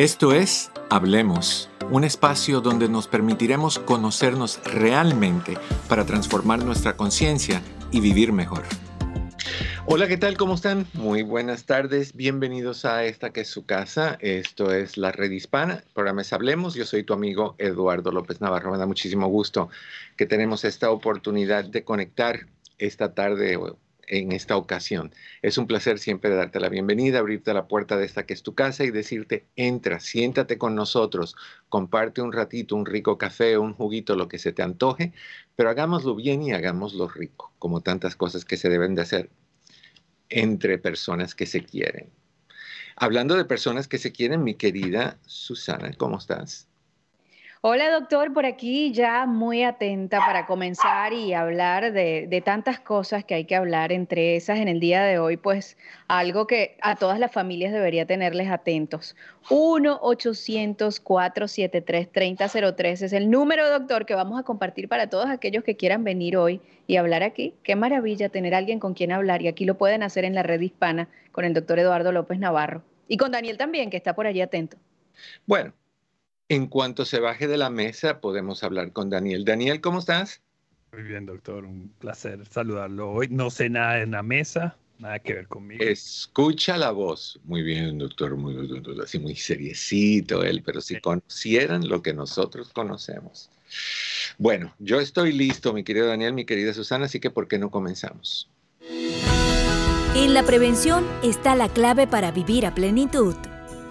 Esto es Hablemos, un espacio donde nos permitiremos conocernos realmente para transformar nuestra conciencia y vivir mejor. Hola, ¿qué tal? ¿Cómo están? Muy buenas tardes. Bienvenidos a esta que es su casa. Esto es la Red Hispana. El programa es Hablemos. Yo soy tu amigo Eduardo López Navarro. Me da muchísimo gusto que tenemos esta oportunidad de conectar esta tarde en esta ocasión. Es un placer siempre darte la bienvenida, abrirte la puerta de esta que es tu casa y decirte, entra, siéntate con nosotros, comparte un ratito, un rico café, un juguito, lo que se te antoje, pero hagámoslo bien y hagámoslo rico, como tantas cosas que se deben de hacer entre personas que se quieren. Hablando de personas que se quieren, mi querida Susana, ¿cómo estás? Hola doctor, por aquí ya muy atenta para comenzar y hablar de, tantas cosas que hay que hablar, entre esas en el día de hoy, pues algo que a todas las familias debería tenerles atentos. 1-800-473-3003 es el número, doctor, que vamos a compartir para todos aquellos que quieran venir hoy y hablar aquí. Qué maravilla tener alguien con quien hablar y aquí lo pueden hacer en la red hispana con el doctor Eduardo López Navarro y con Daniel también, que está por allí atento. Bueno, en cuanto se baje de la mesa, podemos hablar con Daniel. Daniel, ¿cómo estás? Muy bien, doctor. Un placer saludarlo hoy. No sé nada en la mesa, nada que ver conmigo. Escucha la voz. Muy bien, doctor. Muy, así muy seriecito él, pero si conocieran lo que nosotros conocemos. Bueno, yo estoy listo, mi querido Daniel, mi querida Susana, así que ¿por qué no comenzamos? En la prevención está la clave para vivir a plenitud.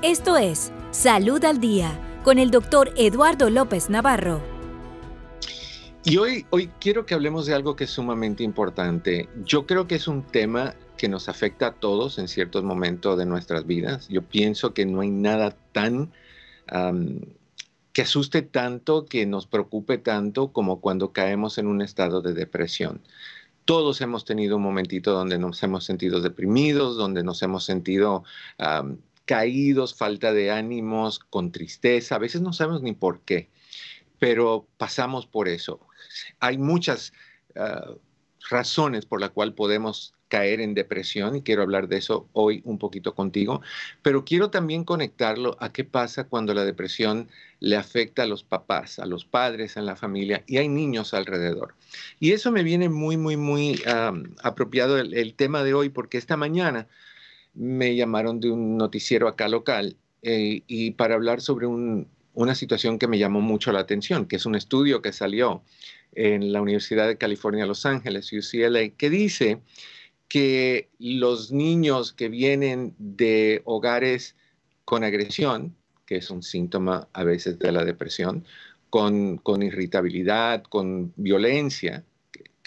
Esto es Salud al Día con el doctor Eduardo López Navarro. Y hoy, hoy quiero que hablemos de algo que es sumamente importante. Yo creo que es un tema que nos afecta a todos en ciertos momentos de nuestras vidas. Yo pienso que no hay nada tan que asuste tanto, que nos preocupe tanto como cuando caemos en un estado de depresión. Todos hemos tenido un momentito donde nos hemos sentido deprimidos, donde nos hemos sentido caídos, falta de ánimos, con tristeza, a veces no sabemos ni por qué, pero pasamos por eso. Hay muchas ah, razones por las cuales podemos caer en depresión y quiero hablar de eso hoy un poquito contigo, pero quiero también conectarlo a qué pasa cuando la depresión le afecta a los papás, a los padres en la familia y hay niños alrededor. Y eso me viene muy, muy, muy apropiado el tema de hoy porque esta mañana me llamaron de un noticiero acá local eh, y para hablar sobre una situación que me llamó mucho la atención, que es un estudio que salió en la Universidad de California, Los Ángeles, UCLA, que dice que los niños que vienen de hogares con agresión, que es un síntoma a veces de la depresión, con, con irritabilidad, con violencia,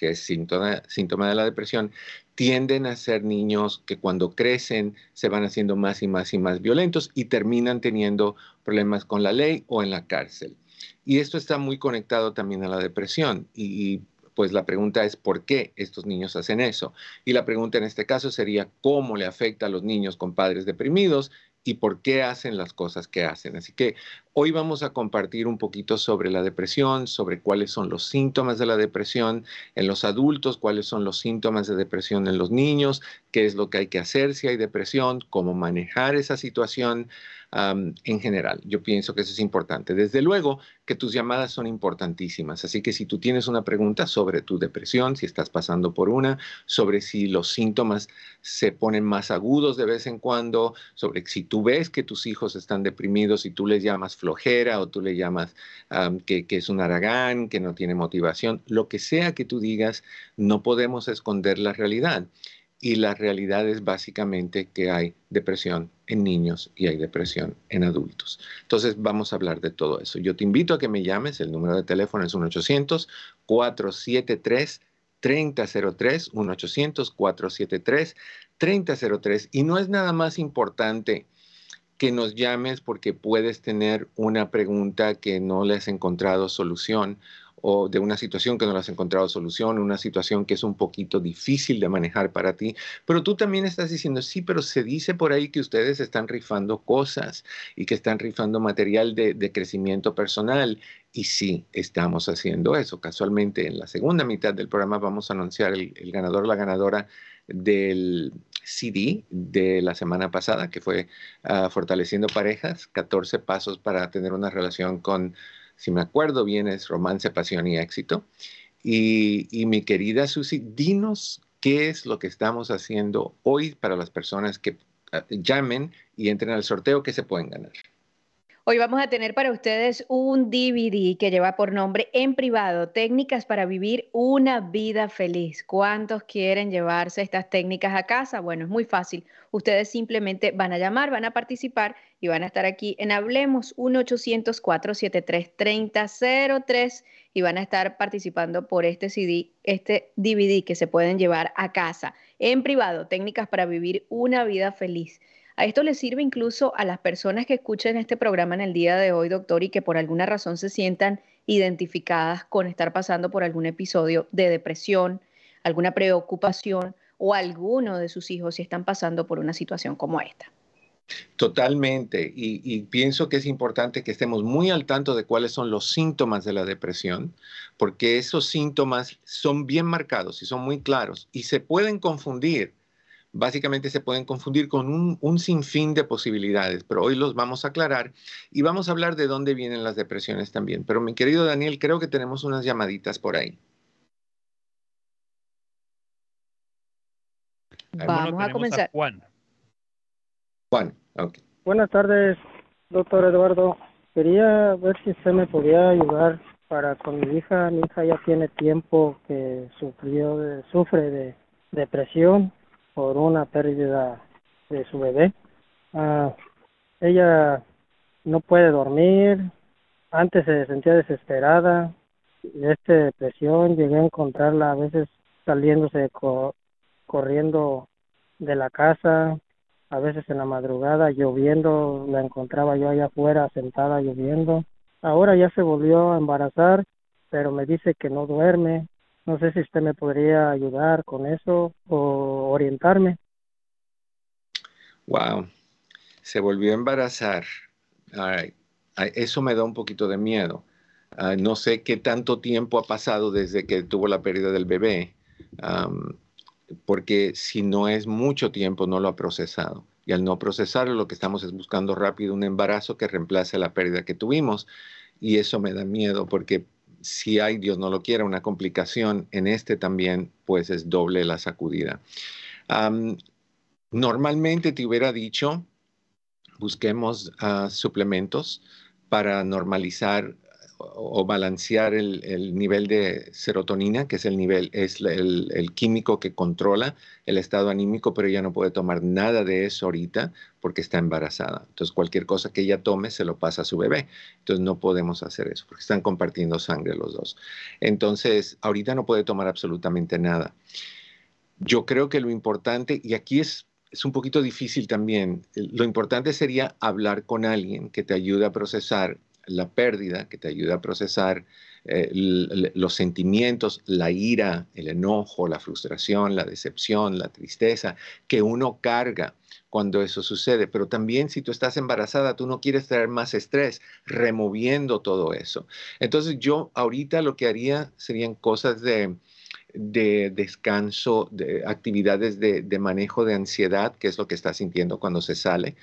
que, es síntoma, de la depresión, tienden a ser niños que cuando crecen se van haciendo más y más y más violentos y terminan teniendo problemas con la ley o en la cárcel. Y esto está muy conectado también a la depresión y, pues la pregunta es por qué estos niños hacen eso. Y la pregunta en este caso sería cómo le afecta a los niños con padres deprimidos y por qué hacen las cosas que hacen. Así que hoy vamos a compartir un poquito sobre la depresión, sobre cuáles son los síntomas de la depresión en los adultos, cuáles son los síntomas de depresión en los niños, qué es lo que hay que hacer si hay depresión, cómo manejar esa situación en general. Yo pienso que eso es importante. Desde luego que tus llamadas son importantísimas, así que si tú tienes una pregunta sobre tu depresión, si estás pasando por una, sobre si los síntomas se ponen más agudos de vez en cuando, sobre si tú ves que tus hijos están deprimidos y tú les llamas flojera o tú le llamas que, que es un aragán, que no tiene motivación, lo que sea que tú digas, no podemos esconder la realidad y la realidad es básicamente que hay depresión en niños y hay depresión en adultos. Entonces vamos a hablar de todo eso. Yo te invito a que me llames, el número de teléfono es 1-800-473. 3003, 1-800-473-3003. Y no es nada más importante que nos llames porque puedes tener una pregunta que no le has encontrado solución o de una situación que no le has encontrado solución, una situación que es un poquito difícil de manejar para ti, pero tú también estás diciendo, sí, pero se dice por ahí que ustedes están rifando cosas y que están rifando material de, crecimiento personal. Y sí, estamos haciendo eso. Casualmente, en la segunda mitad del programa vamos a anunciar el, el ganador, la ganadora del CD de la semana pasada, que fue ah, Fortaleciendo Parejas, 14 pasos para tener una relación con, si me acuerdo bien, es romance, pasión y éxito. Y, mi querida Susi, dinos qué es lo que estamos haciendo hoy para las personas que ah, llamen y entren al sorteo que se pueden ganar. Hoy vamos a tener para ustedes un DVD que lleva por nombre En privado, técnicas para vivir una vida feliz. ¿Cuántos quieren llevarse estas técnicas a casa? Bueno, es muy fácil. Ustedes simplemente van a llamar, van a participar y van a estar aquí en Hablemos 1-800-473-3003 y van a estar participando por este CD, este DVD que se pueden llevar a casa. En privado, técnicas para vivir una vida feliz. A esto le sirve incluso a las personas que escuchen este programa en el día de hoy, doctor, y que por alguna razón se sientan identificadas con estar pasando por algún episodio de depresión, alguna preocupación o alguno de sus hijos si están pasando por una situación como esta. Totalmente. Y, pienso que es importante que estemos muy al tanto de cuáles son los síntomas de la depresión, porque esos síntomas son bien marcados y son muy claros y se pueden confundir básicamente se pueden confundir con un, sinfín de posibilidades, pero hoy los vamos a aclarar y vamos a hablar de dónde vienen las depresiones también. Pero mi querido Daniel, creo que tenemos unas llamaditas por ahí. Vamos a comenzar. Juan. Juan, ok. Buenas tardes, doctor Eduardo. Quería ver si usted me podía ayudar para con mi hija. Mi hija ya tiene tiempo que sufrió de, sufre de depresión por una pérdida de su bebé. Ah, ella no puede dormir, antes se sentía desesperada, de esta depresión llegué a encontrarla a veces saliéndose corriendo de la casa, a veces en la madrugada lloviendo, la encontraba yo allá afuera sentada lloviendo. Ahora ya se volvió a embarazar, pero me dice que no duerme, no sé si usted me podría ayudar con eso o orientarme. Wow, se volvió a embarazar. Eso me da un poquito de miedo. Ah, no sé qué tanto tiempo ha pasado desde que tuvo la pérdida del bebé, porque si no es mucho tiempo no lo ha procesado. Y al no procesarlo, lo que estamos es buscando rápido un embarazo que reemplace la pérdida que tuvimos. Y eso me da miedo porque si hay, Dios no lo quiera, una complicación en este también, pues es doble la sacudida. normalmente te hubiera dicho, busquemos ah, suplementos para normalizar o balancear el, nivel de serotonina, que es el nivel, es el, químico que controla el estado anímico, pero ella no puede tomar nada de eso ahorita porque está embarazada. Entonces, cualquier cosa que ella tome se lo pasa a su bebé. Entonces, no podemos hacer eso porque están compartiendo sangre los dos. Entonces, ahorita no puede tomar absolutamente nada. Yo creo que lo importante, y aquí es es un poquito difícil también. Lo importante sería hablar con alguien que te ayude a procesar la pérdida, que te ayuda a procesar eh, los sentimientos, la ira, el enojo, la frustración, la decepción, la tristeza, que uno carga cuando eso sucede. Pero también si tú estás embarazada, tú no quieres traer más estrés, removiendo todo eso. Entonces yo ahorita lo que haría serían cosas de de descanso, de actividades de, manejo de ansiedad, que es lo que está sintiendo cuando se sale,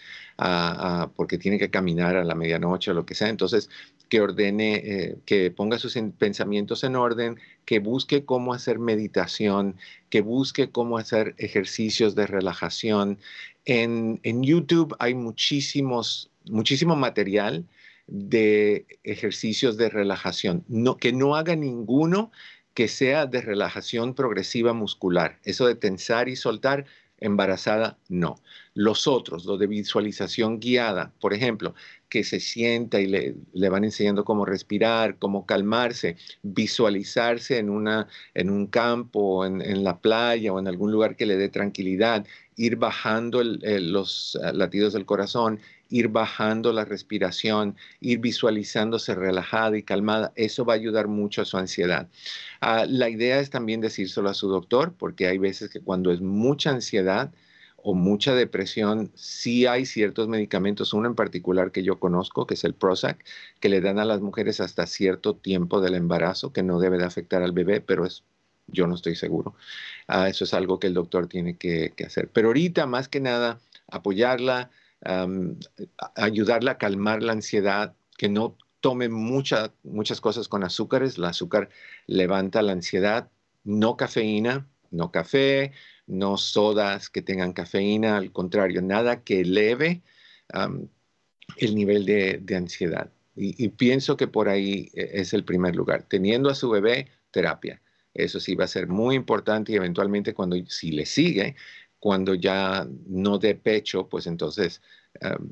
porque tiene que caminar a la medianoche o lo que sea. Entonces, que ordene, eh, que ponga sus pensamientos en orden, que busque cómo hacer meditación, que busque cómo hacer ejercicios de relajación. En, en YouTube hay muchísimos, muchísimo material de ejercicios de relajación. No, que no haga ninguno que sea de relajación progresiva muscular. Eso de tensar y soltar, embarazada, no. Los otros, lo de visualización guiada, por ejemplo, que se sienta y le, van enseñando cómo respirar, cómo calmarse, visualizarse en, una, en un campo, en, la playa o en algún lugar que le dé tranquilidad, ir bajando los eh, latidos del corazón, ir bajando la respiración, ir visualizándose relajada y calmada, eso va a ayudar mucho a su ansiedad. Ah, la idea es también decírselo a su doctor, porque hay veces que cuando es mucha ansiedad, o mucha depresión, sí hay ciertos medicamentos, uno en particular que yo conozco, que es el Prozac, que le dan a las mujeres hasta cierto tiempo del embarazo, que no debe de afectar al bebé, pero es yo no estoy seguro. Ah, eso es algo que el doctor tiene que, hacer. Pero ahorita, más que nada, apoyarla, ayudarla a calmar la ansiedad, que no tome muchas cosas con azúcares. El azúcar levanta la ansiedad, no cafeína, no café, no sodas que tengan cafeína, al contrario, nada que eleve el nivel de, ansiedad. Y, pienso que por ahí e, es el primer lugar. Teniendo a su bebé, terapia. Eso sí va a ser muy importante y eventualmente cuando, si le sigue, cuando ya no dé pecho, pues entonces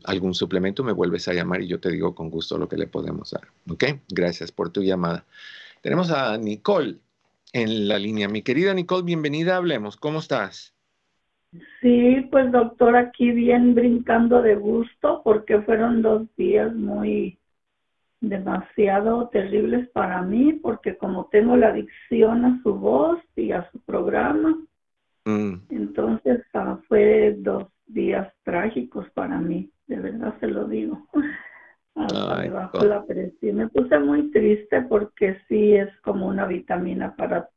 algún suplemento me vuelves a llamar y yo te digo con gusto lo que le podemos dar. ¿Ok? Gracias por tu llamada. Tenemos a Nicole en la línea. Mi querida Nicole, bienvenida, hablemos. ¿Cómo estás? Sí, pues doctor, aquí bien brincando de gusto porque fueron dos días muy demasiado terribles para mí porque como tengo la adicción a su voz y a su programa, mm. entonces ah, fue dos días trágicos para mí, de verdad se lo digo. Bajo la presión. Me puse muy triste porque sí es como una vitamina para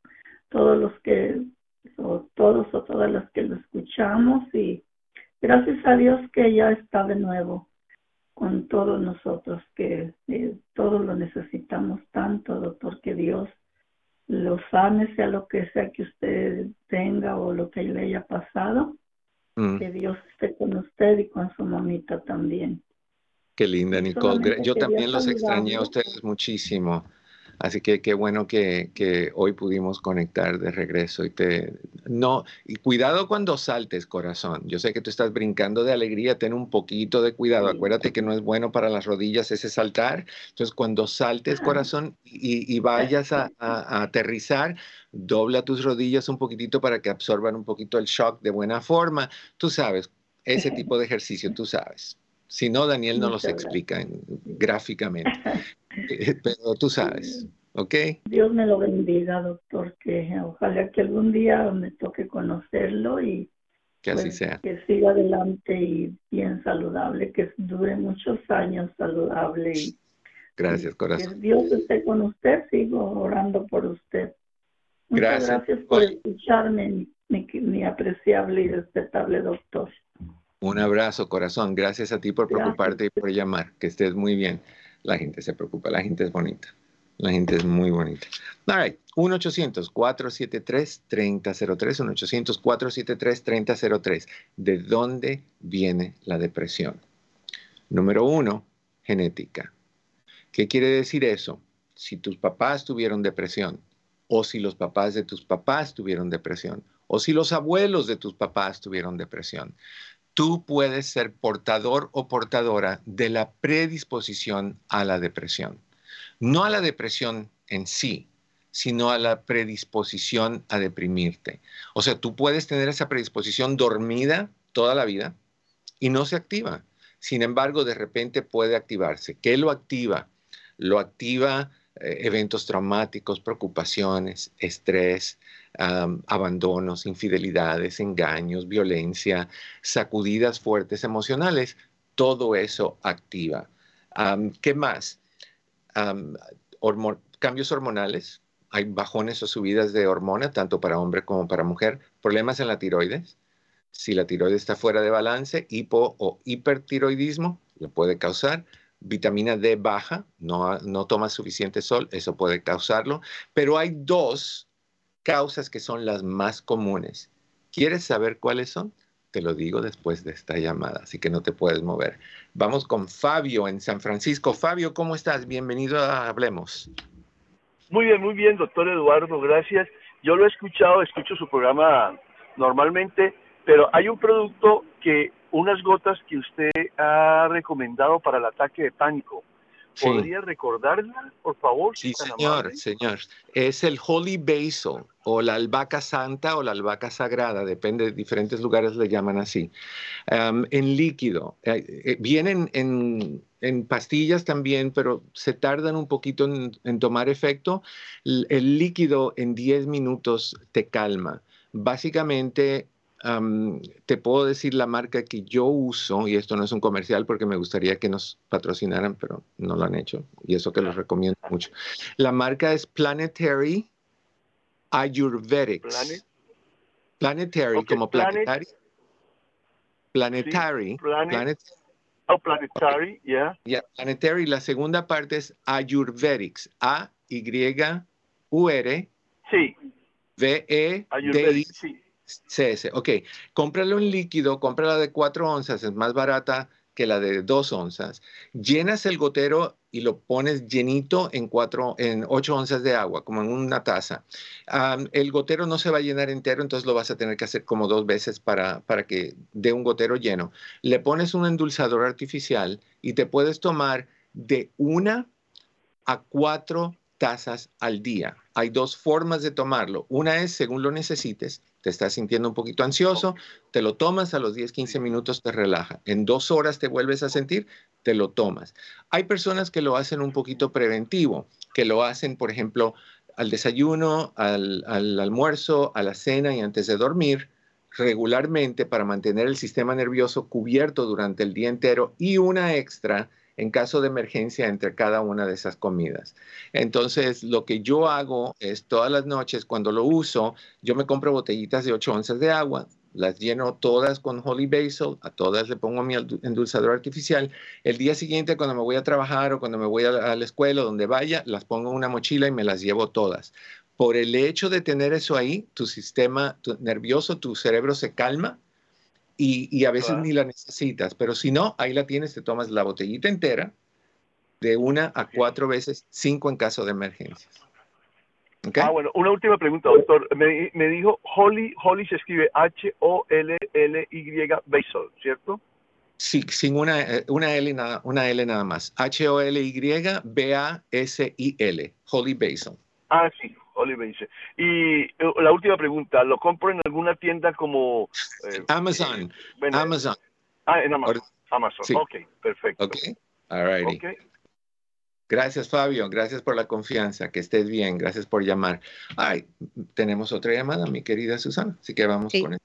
todos los que, o todos o todas las que lo escuchamos y gracias a Dios que ya está de nuevo con todos nosotros, que eh, todos lo necesitamos tanto, doctor, que Dios lo sane, sea lo que sea que usted tenga o lo que le haya pasado, mm. que Dios esté con usted y con su mamita también. Qué linda, Nicole. Yo también los extrañé a ustedes muchísimo. Así que qué bueno que, que, hoy pudimos conectar de regreso y te no y cuidado cuando saltes corazón. Yo sé que tú estás brincando de alegría, ten un poquito de cuidado. Acuérdate que no es bueno para las rodillas ese saltar. Entonces cuando saltes corazón y, y vayas a, a, aterrizar, dobla tus rodillas un poquitito para que absorban un poquito el shock de buena forma. Tú sabes ese tipo de ejercicio, tú sabes. Si no, Daniel no los explica gráficamente. Eh, pero tú sabes, ¿ok? Dios me lo bendiga, doctor, que ojalá que algún día me toque conocerlo y que así pues, sea. Que siga adelante y bien saludable, que dure muchos años saludable. Y, gracias, corazón. Que Dios esté con usted, sigo orando por usted. Muchas gracias, por escucharme, mi, mi apreciable y respetable doctor. Un abrazo, corazón. Gracias a ti por preocuparte y por llamar. Que estés muy bien. La gente se preocupa, la gente es bonita. La gente es muy bonita. All right. 1-800-473-3003. 1-800-473-3003. ¿De dónde viene la depresión? Número uno, genética. ¿Qué quiere decir eso? Si tus papás tuvieron depresión, o si los papás de tus papás tuvieron depresión, o si los abuelos de tus papás tuvieron depresión tú puedes ser portador o portadora de la predisposición a la depresión. No a la depresión en sí, sino a la predisposición a deprimirte. O sea, tú puedes tener esa predisposición dormida toda la vida y no se activa. Sin embargo, de repente puede activarse. ¿Qué lo activa? Lo activa eh, eventos traumáticos, preocupaciones, estrés, abandonos, infidelidades, engaños, violencia, sacudidas fuertes emocionales, todo eso activa. ¿Qué más? cambios hormonales, hay bajones o subidas de hormona, tanto para hombre como para mujer, problemas en la tiroides. Si la tiroides está fuera de balance, hipo o hipertiroidismo lo puede causar. Vitamina D baja, no, no toma suficiente sol, eso puede causarlo. Pero hay dos causas que son las más comunes. ¿Quieres saber cuáles son? Te lo digo después de esta llamada, así que no te puedes mover. Vamos con Fabio en San Francisco. Fabio, ¿cómo estás? Bienvenido a Hablemos. Muy bien, muy bien, doctor Eduardo, gracias. Yo lo he escuchado, escucho su programa normalmente, pero hay un producto que, unas gotas que usted ha recomendado para el ataque de pánico. ¿Podría recordarla, por favor? Sí, señor, señor. Es el Holy Basil o la albahaca santa o la albahaca sagrada, depende, de diferentes lugares le llaman así. en líquido. Eh, eh, vienen en, en, pastillas también, pero se tardan un poquito en, en tomar efecto. el líquido en 10 minutos te calma. Básicamente te puedo decir la marca que yo uso, y esto no es un comercial porque me gustaría que nos patrocinaran, pero no lo han hecho, y eso que los recomiendo mucho. La marca es Planetary Ayurvedics. Planet. Planetary, Ok, como planet- planetary. Planetary. planet. planet- Oh, Planetary, yeah. yeah, planetary. La segunda parte es Ayurvedics. A, Y, U, R, Sí, V, E, D, I, Ayurvedic, sí. CS. Ok, cómpralo en líquido, cómprala de 4 onzas, es más barata que la de 2 onzas. Llenas el gotero y lo pones llenito en, cuatro, en 8 onzas de agua, como en una taza. El gotero no se va a llenar entero, entonces lo vas a tener que hacer como dos veces para, para que dé un gotero lleno. Le pones un endulzador artificial y te puedes tomar de una a cuatro tazas al día. Hay dos formas de tomarlo. Una es según lo necesites. Te estás sintiendo un poquito ansioso, te lo tomas a los 10, 15 minutos, te relaja. En dos horas te vuelves a sentir, te lo tomas. Hay personas que lo hacen un poquito preventivo, que lo hacen, por ejemplo, al desayuno, al, al almuerzo, a la cena y antes de dormir regularmente para mantener el sistema nervioso cubierto durante el día entero y una extra en caso de emergencia entre cada una de esas comidas. Entonces, lo que yo hago es todas las noches, cuando lo uso, yo me compro botellitas de 8 onzas de agua, las lleno todas con Holy Basil, a todas le pongo mi endulzador artificial. El día siguiente, cuando me voy a trabajar o cuando me voy a la, escuela, donde vaya, las pongo en una mochila y me las llevo todas. Por el hecho de tener eso ahí, tu sistema nervioso, tu cerebro se calma y, y a veces Claro. ni la necesitas, pero si no, ahí la tienes, te tomas la botellita entera de una a cuatro veces, cinco en caso de emergencias. Ah, bueno, una última pregunta, doctor. Me, me dijo Holly, Holly se escribe H-O-L-L-Y Basil, ¿cierto? Sí, sin una, eh, una, L nada, una L nada más. Holy Basil. Ah, sí, Holly Basil. Y eh, la última pregunta, ¿lo compro en alguna tienda como... eh, Amazon. eh, bueno, Amazon. Ah, en Amazon. Or- Amazon, Sí. ok, perfecto. Ok. All. Gracias, Fabio. Gracias por la confianza. Que estés bien. Gracias por llamar. Ay, tenemos otra llamada, mi querida Susana. Así que vamos Sí. con eso.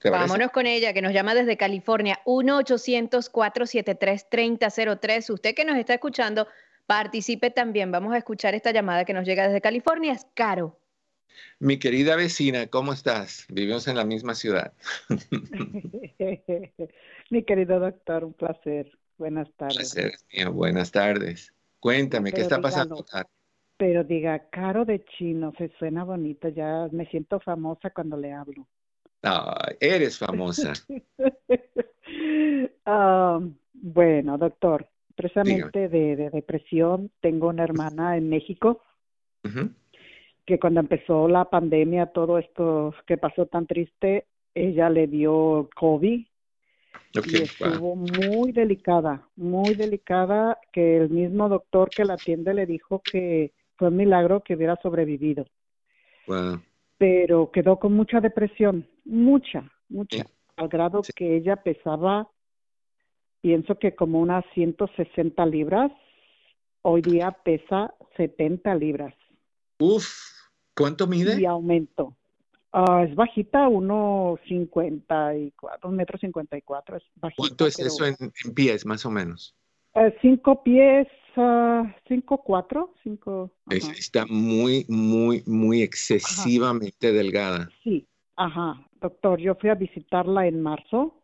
¿Te parece? Vámonos con ella, que nos llama desde California, 1-800-473-3003. Usted que nos está escuchando, participe también. Vamos a escuchar esta llamada que nos llega desde California. Es caro. Mi querida vecina, ¿cómo estás? Vivimos en la misma ciudad. Mi querido doctor, un placer. Buenas tardes. Placer mío. Buenas tardes. Cuéntame, ¿qué está pasando? dígalo. Pero diga, caro de chino, se suena bonito. Ya me siento famosa cuando le hablo. Ay, eres famosa. Ah, bueno, doctor, precisamente de, de depresión, tengo una hermana en México que cuando empezó la pandemia, todo esto que pasó tan triste, ella le dio COVID y wow. estuvo muy delicada, muy delicada, que el mismo doctor que la atiende le dijo que fue un milagro que hubiera sobrevivido, Wow. pero quedó con mucha depresión, mucha, mucha, Sí. al grado Sí. que ella pesaba, pienso que como unas 160 libras, hoy día pesa 70 libras Uf, ¿cuánto mide? y aumentó. Ah, es bajita, uno cincuenta y cuatro, un metro cincuenta y cuatro, es bajita. ¿Cuánto es pero- eso en, en pies, más o menos? Eh, cinco pies, ah, cinco cuatro, cinco. Es- está muy, muy, muy excesivamente delgada. Sí, ajá. Doctor, yo fui a visitarla en marzo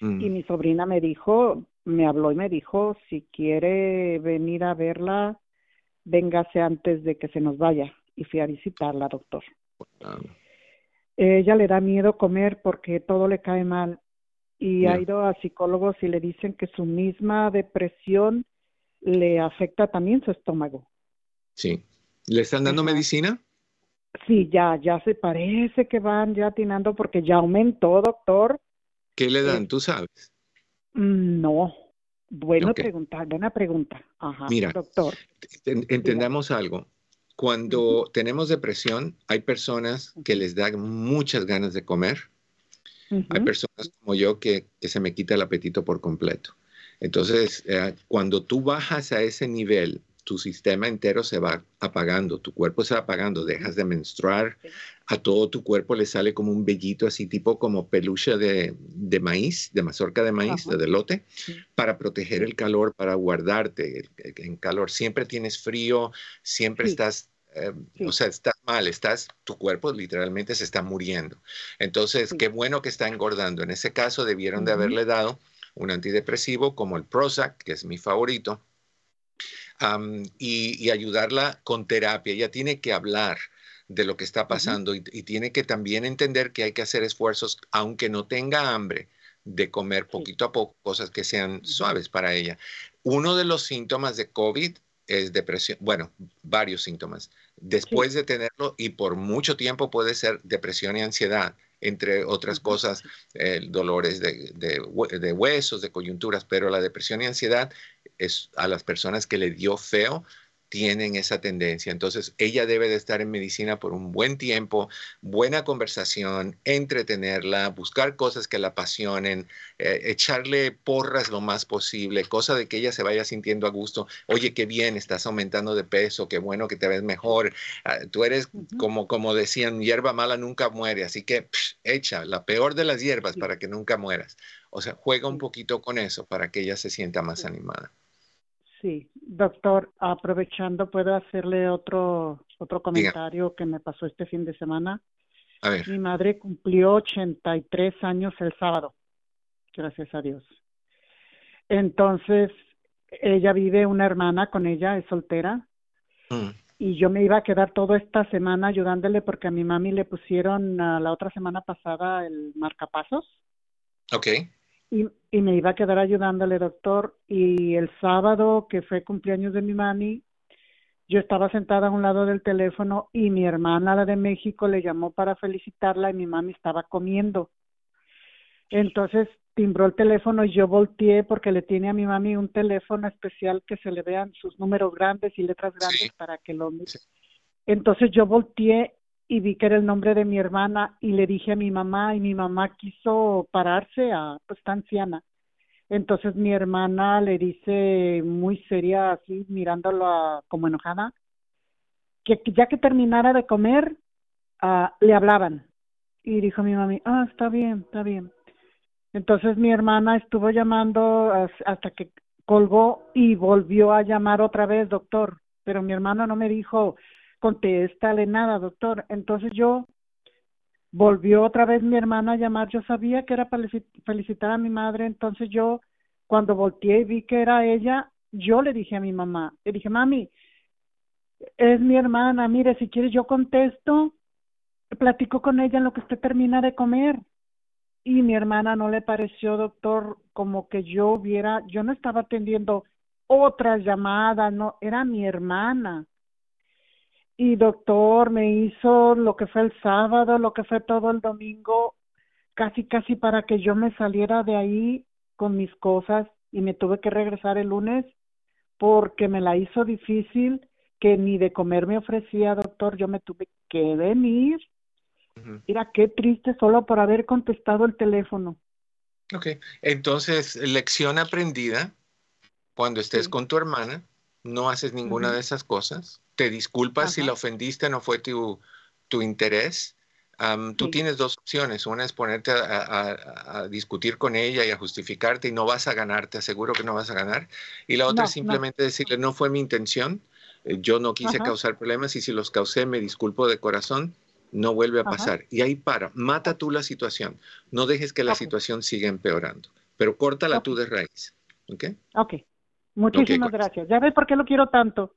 Mm. y mi sobrina me dijo, me habló y me dijo, si quiere venir a verla, véngase antes de que se nos vaya. Y fui a visitarla, doctor. Wow. Ella le da miedo comer porque todo le cae mal y ha ido a psicólogos y le dicen que su misma depresión le afecta también su estómago. Sí. ¿Le están dando Ajá. medicina? Sí, ya, ya se parece que van ya atinando porque ya aumentó, doctor. ¿Qué le dan? Eh, ¿Tú sabes? Mm, No. Buena Ok. pregunta, buena pregunta. Ajá, Mira. doctor. En- Entendamos algo. Cuando tenemos depresión, hay personas que les dan muchas ganas de comer. Hay personas como yo que, que se me quita el apetito por completo. Entonces, eh, cuando tú bajas a ese nivel, tu sistema entero se va apagando, tu cuerpo se va apagando, dejas de menstruar, a todo tu cuerpo le sale como un vellito así tipo como peluche de, de maíz, de mazorca de maíz, Ajá. de elote, Sí. para proteger el calor, para guardarte en calor. Siempre tienes frío, siempre Sí. estás eh, o sea, estás mal, estás, tu cuerpo literalmente se está muriendo. Entonces, qué bueno que está engordando. En ese caso, debieron de haberle dado un antidepresivo como el Prozac, que es mi favorito, y, ayudarla con terapia. Ella tiene que hablar de lo que está pasando y, tiene que también entender que hay que hacer esfuerzos, aunque no tenga hambre, de comer poquito a poco cosas que sean suaves para ella. Uno de los síntomas de COVID es depresión, bueno, varios síntomas. Después de tenerlo y por mucho tiempo puede ser depresión y ansiedad, entre otras cosas, dolores de, de, huesos, de coyunturas, pero la depresión y ansiedad es a las personas que le dio feo, tienen esa tendencia. Entonces, ella debe de estar en medicina por un buen tiempo, buena conversación, entretenerla, buscar cosas que la apasionen, eh, echarle porras lo más posible, cosa de que ella se vaya sintiendo a gusto. Oye, qué bien, estás aumentando de peso, qué bueno que te ves mejor. Ah, tú eres, como, como decían, hierba mala nunca muere, así que echa la peor de las hierbas para que nunca mueras. O sea, juega un poquito con eso para que ella se sienta más animada. Sí, doctor, aprovechando, ¿puedo hacerle otro, otro comentario que me pasó este fin de semana? A ver. Mi madre cumplió 83 años el sábado, gracias a Dios. Entonces, ella vive una hermana con ella, es soltera. Mm. Y yo me iba a quedar toda esta semana ayudándole porque a mi mami le pusieron la otra semana pasada el marcapasos. Ok y, y me iba a quedar ayudándole, doctor. Y el sábado, que fue cumpleaños de mi mami, yo estaba sentada a un lado del teléfono y mi hermana, la de México, le llamó para felicitarla y mi mami estaba comiendo. Entonces timbró el teléfono y yo volteé porque le tiene a mi mami un teléfono especial que se le vean sus números grandes y letras grandes para que lo mire. Entonces yo volteé y vi que era el nombre de mi hermana y le dije a mi mamá y mi mamá quiso pararse a pues está anciana. Entonces mi hermana le dice muy seria así mirándolo como enojada que ya que terminara de comer uh, le hablaban. Y dijo mi mami ah está bien está bien entonces mi hermana estuvo llamando hasta que colgó y volvió a llamar otra vez doctor. Pero mi hermana no me dijo contéstale nada, doctor. Entonces yo volvió otra vez mi hermana a llamar, yo sabía que era para felicitar a mi madre, entonces yo cuando volteé y vi que era ella, yo le dije a mi mamá, le dije, mami, es mi hermana, mire, si quieres yo contesto, platico con ella en lo que usted termina de comer. Y mi hermana no le pareció, doctor, como que yo hubiera, yo no estaba atendiendo otras llamadas, no, era mi hermana y doctor me hizo lo que fue el sábado, lo que fue todo el domingo, casi casi para que yo me saliera de ahí con mis cosas y me tuve que regresar el lunes porque me la hizo difícil que ni de comer me ofrecía, doctor, yo me tuve que venir. Mira, qué triste solo por haber contestado el teléfono. Ok, entonces, lección aprendida, cuando estés con tu hermana, no haces ninguna de esas cosas, te disculpas si la ofendiste, no fue tu, tu interés. tú tienes dos opciones. Una es ponerte a, discutir con ella y a justificarte y no vas a ganar, te aseguro que no vas a ganar. Y la otra es simplemente decirle, no fue mi intención, eh, yo no quise causar problemas y si los causé me disculpo de corazón, no vuelve a pasar. Y ahí para, mata tú la situación, no dejes que la situación siga empeorando, pero córtala tú de raíz. ¿Ok? Ok. Muchísimas gracias. ¿Ya ves por qué lo quiero tanto?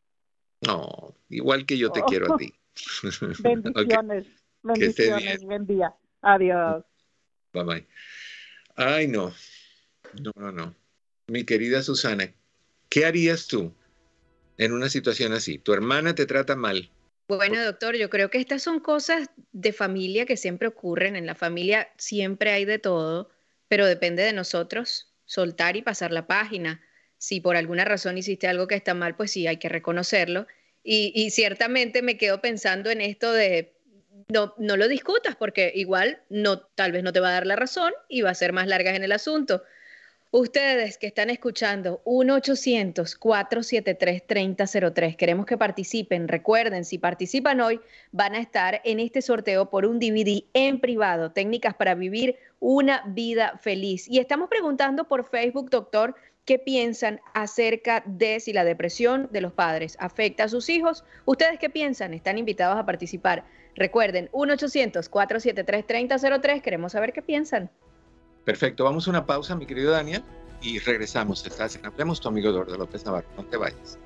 No, igual que yo te quiero a ti. Bendiciones. Bendiciones. Buen día. Adiós. Bye bye. Ay, no. No, no, no. Mi querida Susana, ¿qué harías tú en una situación así? Tu hermana te trata mal. Bueno, doctor, yo creo que estas son cosas de familia que siempre ocurren. En la familia siempre hay de todo, pero depende de nosotros soltar y pasar la página si por alguna razón hiciste algo que está mal, pues sí, hay que reconocerlo. Y, ciertamente me quedo pensando en esto de no, no lo discutas porque igual no, tal vez no te va a dar la razón y va a ser más largas en el asunto. Ustedes que están escuchando, 1-800-473-3003, queremos que participen. Recuerden, si participan hoy, van a estar en este sorteo por un DVD en privado, técnicas para vivir una vida feliz. Y estamos preguntando por Facebook, doctor, qué piensan acerca de si la depresión de los padres afecta a sus hijos. ¿Ustedes qué piensan? Están invitados a participar. Recuerden, 1-800-473-3003. Queremos saber qué piensan. Perfecto, vamos a una pausa, mi querido Daniel, y regresamos. Estás en Hablemos, tu amigo Eduardo López Navarro. No te vayas.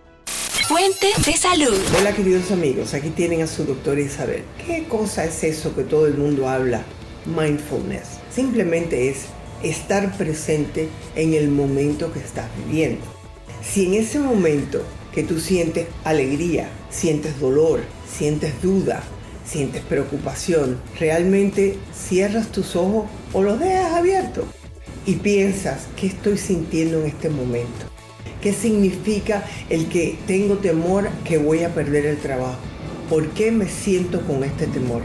Fuente de salud. Hola queridos amigos, aquí tienen a su doctor Isabel. ¿Qué cosa es eso que todo el mundo habla? Mindfulness. Simplemente es estar presente en el momento que estás viviendo. Si en ese momento que tú sientes alegría, sientes dolor, sientes duda, sientes preocupación, realmente cierras tus ojos o los dejas abiertos y piensas, ¿qué estoy sintiendo en este momento? ¿Qué significa el que tengo temor que voy a perder el trabajo? ¿Por qué me siento con este temor?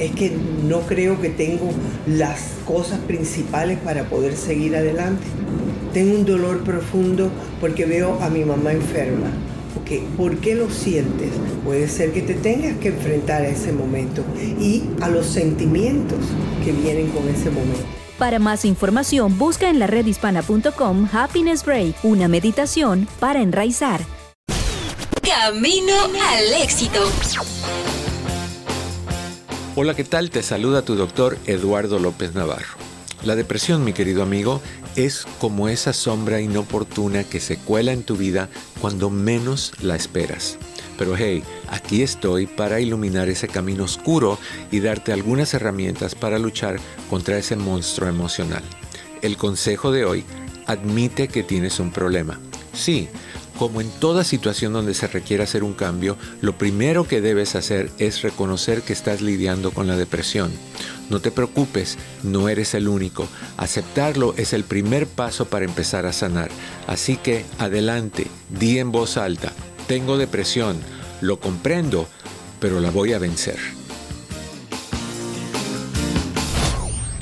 Es que no creo que tengo las cosas principales para poder seguir adelante. Tengo un dolor profundo porque veo a mi mamá enferma. ¿Por qué lo sientes? Puede ser que te tengas que enfrentar a ese momento y a los sentimientos que vienen con ese momento. Para más información, busca en la redhispana.com Happiness Break, una meditación para enraizar. Camino al éxito. Hola, ¿qué tal? Te saluda tu doctor Eduardo López Navarro. La depresión, mi querido amigo, es como esa sombra inoportuna que se cuela en tu vida cuando menos la esperas. Pero hey, aquí estoy para iluminar ese camino oscuro y darte algunas herramientas para luchar contra ese monstruo emocional. El consejo de hoy, admite que tienes un problema. Sí, como en toda situación donde se requiere hacer un cambio, lo primero que debes hacer es reconocer que estás lidiando con la depresión. No te preocupes, no eres el único. Aceptarlo es el primer paso para empezar a sanar. Así que adelante, di en voz alta, tengo depresión, lo comprendo, pero la voy a vencer.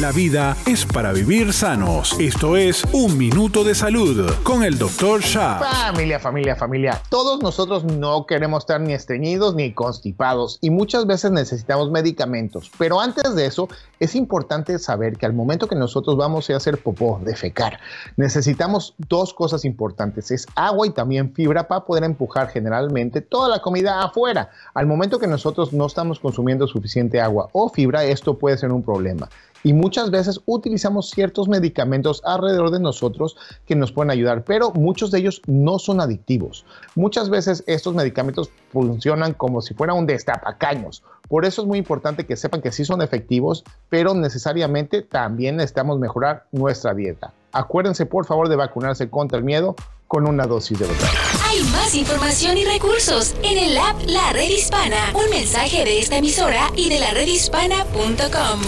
La vida es para vivir sanos. Esto es Un Minuto de Salud con el Dr. Shah. Familia, familia, familia. Todos nosotros no queremos estar ni estreñidos ni constipados y muchas veces necesitamos medicamentos. Pero antes de eso, es importante saber que al momento que nosotros vamos a hacer popó, defecar, necesitamos dos cosas importantes. Es agua y también fibra para poder empujar generalmente toda la comida afuera. Al momento que nosotros no estamos consumiendo suficiente agua o fibra, esto puede ser un problema y muchas veces utilizamos ciertos medicamentos alrededor de nosotros que nos pueden ayudar, pero muchos de ellos no son adictivos. Muchas veces estos medicamentos funcionan como si fuera un destapacaños. Por eso es muy importante que sepan que sí son efectivos, pero necesariamente también necesitamos mejorar nuestra dieta. Acuérdense por favor de vacunarse contra el miedo con una dosis de verdad. Hay más información y recursos en el app La Red Hispana. Un mensaje de esta emisora y de la redhispana.com.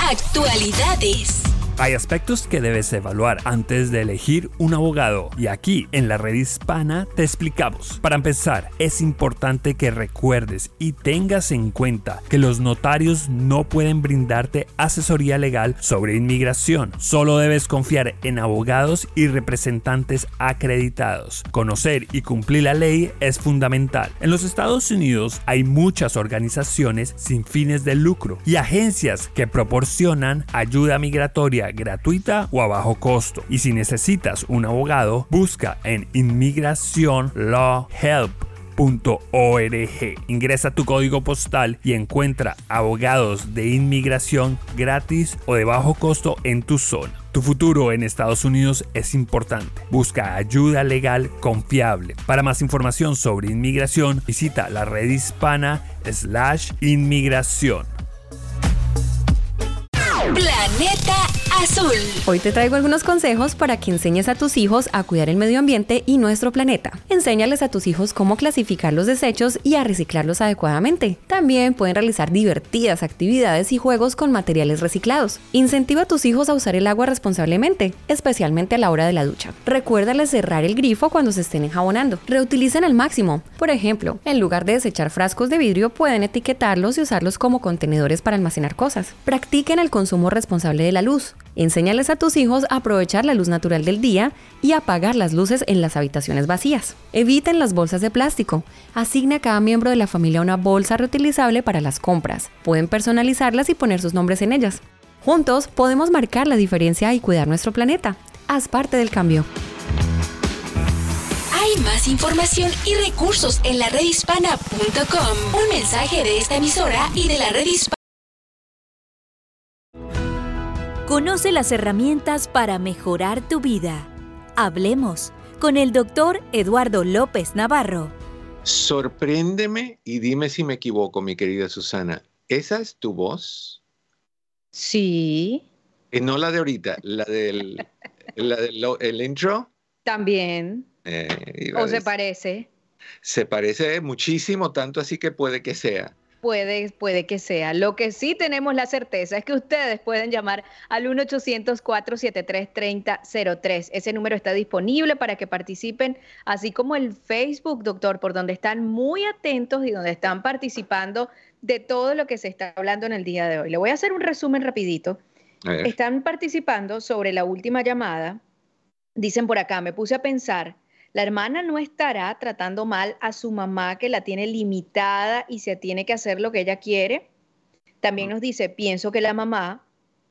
Actualidades. Hay aspectos que debes evaluar antes de elegir un abogado y aquí en la red hispana te explicamos. Para empezar, es importante que recuerdes y tengas en cuenta que los notarios no pueden brindarte asesoría legal sobre inmigración. Solo debes confiar en abogados y representantes acreditados. Conocer y cumplir la ley es fundamental. En los Estados Unidos hay muchas organizaciones sin fines de lucro y agencias que proporcionan ayuda migratoria gratuita o a bajo costo. Y si necesitas un abogado, busca en immigrationlawhelp.org. Ingresa tu código postal y encuentra abogados de inmigración gratis o de bajo costo en tu zona. Tu futuro en Estados Unidos es importante. Busca ayuda legal confiable. Para más información sobre inmigración, visita la red hispana slash inmigración. Planeta Azul. Hoy te traigo algunos consejos para que enseñes a tus hijos a cuidar el medio ambiente y nuestro planeta. Enséñales a tus hijos cómo clasificar los desechos y a reciclarlos adecuadamente. También pueden realizar divertidas actividades y juegos con materiales reciclados. Incentiva a tus hijos a usar el agua responsablemente, especialmente a la hora de la ducha. Recuérdales cerrar el grifo cuando se estén enjabonando. Reutilicen al máximo. Por ejemplo, en lugar de desechar frascos de vidrio, pueden etiquetarlos y usarlos como contenedores para almacenar cosas. Practiquen el consumo responsable de la luz. Enséñales a tus hijos a aprovechar la luz natural del día y apagar las luces en las habitaciones vacías. Eviten las bolsas de plástico. Asigna a cada miembro de la familia una bolsa reutilizable para las compras. Pueden personalizarlas y poner sus nombres en ellas. Juntos podemos marcar la diferencia y cuidar nuestro planeta. Haz parte del cambio. Hay más información y recursos en la redhispana.com. Un mensaje de esta emisora y de la red hispana. Conoce las herramientas para mejorar tu vida. Hablemos con el doctor Eduardo López Navarro. Sorpréndeme y dime si me equivoco, mi querida Susana. ¿Esa es tu voz? Sí. Y no la de ahorita, la del, la del el intro. También. Eh, ¿O se parece? Se parece muchísimo, tanto así que puede que sea. Puede, puede que sea. Lo que sí tenemos la certeza es que ustedes pueden llamar al 1-800-473-3003. Ese número está disponible para que participen, así como el Facebook, doctor, por donde están muy atentos y donde están participando de todo lo que se está hablando en el día de hoy. Le voy a hacer un resumen rapidito. Están participando sobre la última llamada. Dicen por acá, me puse a pensar la hermana no estará tratando mal a su mamá que la tiene limitada y se tiene que hacer lo que ella quiere. También nos dice, pienso que la mamá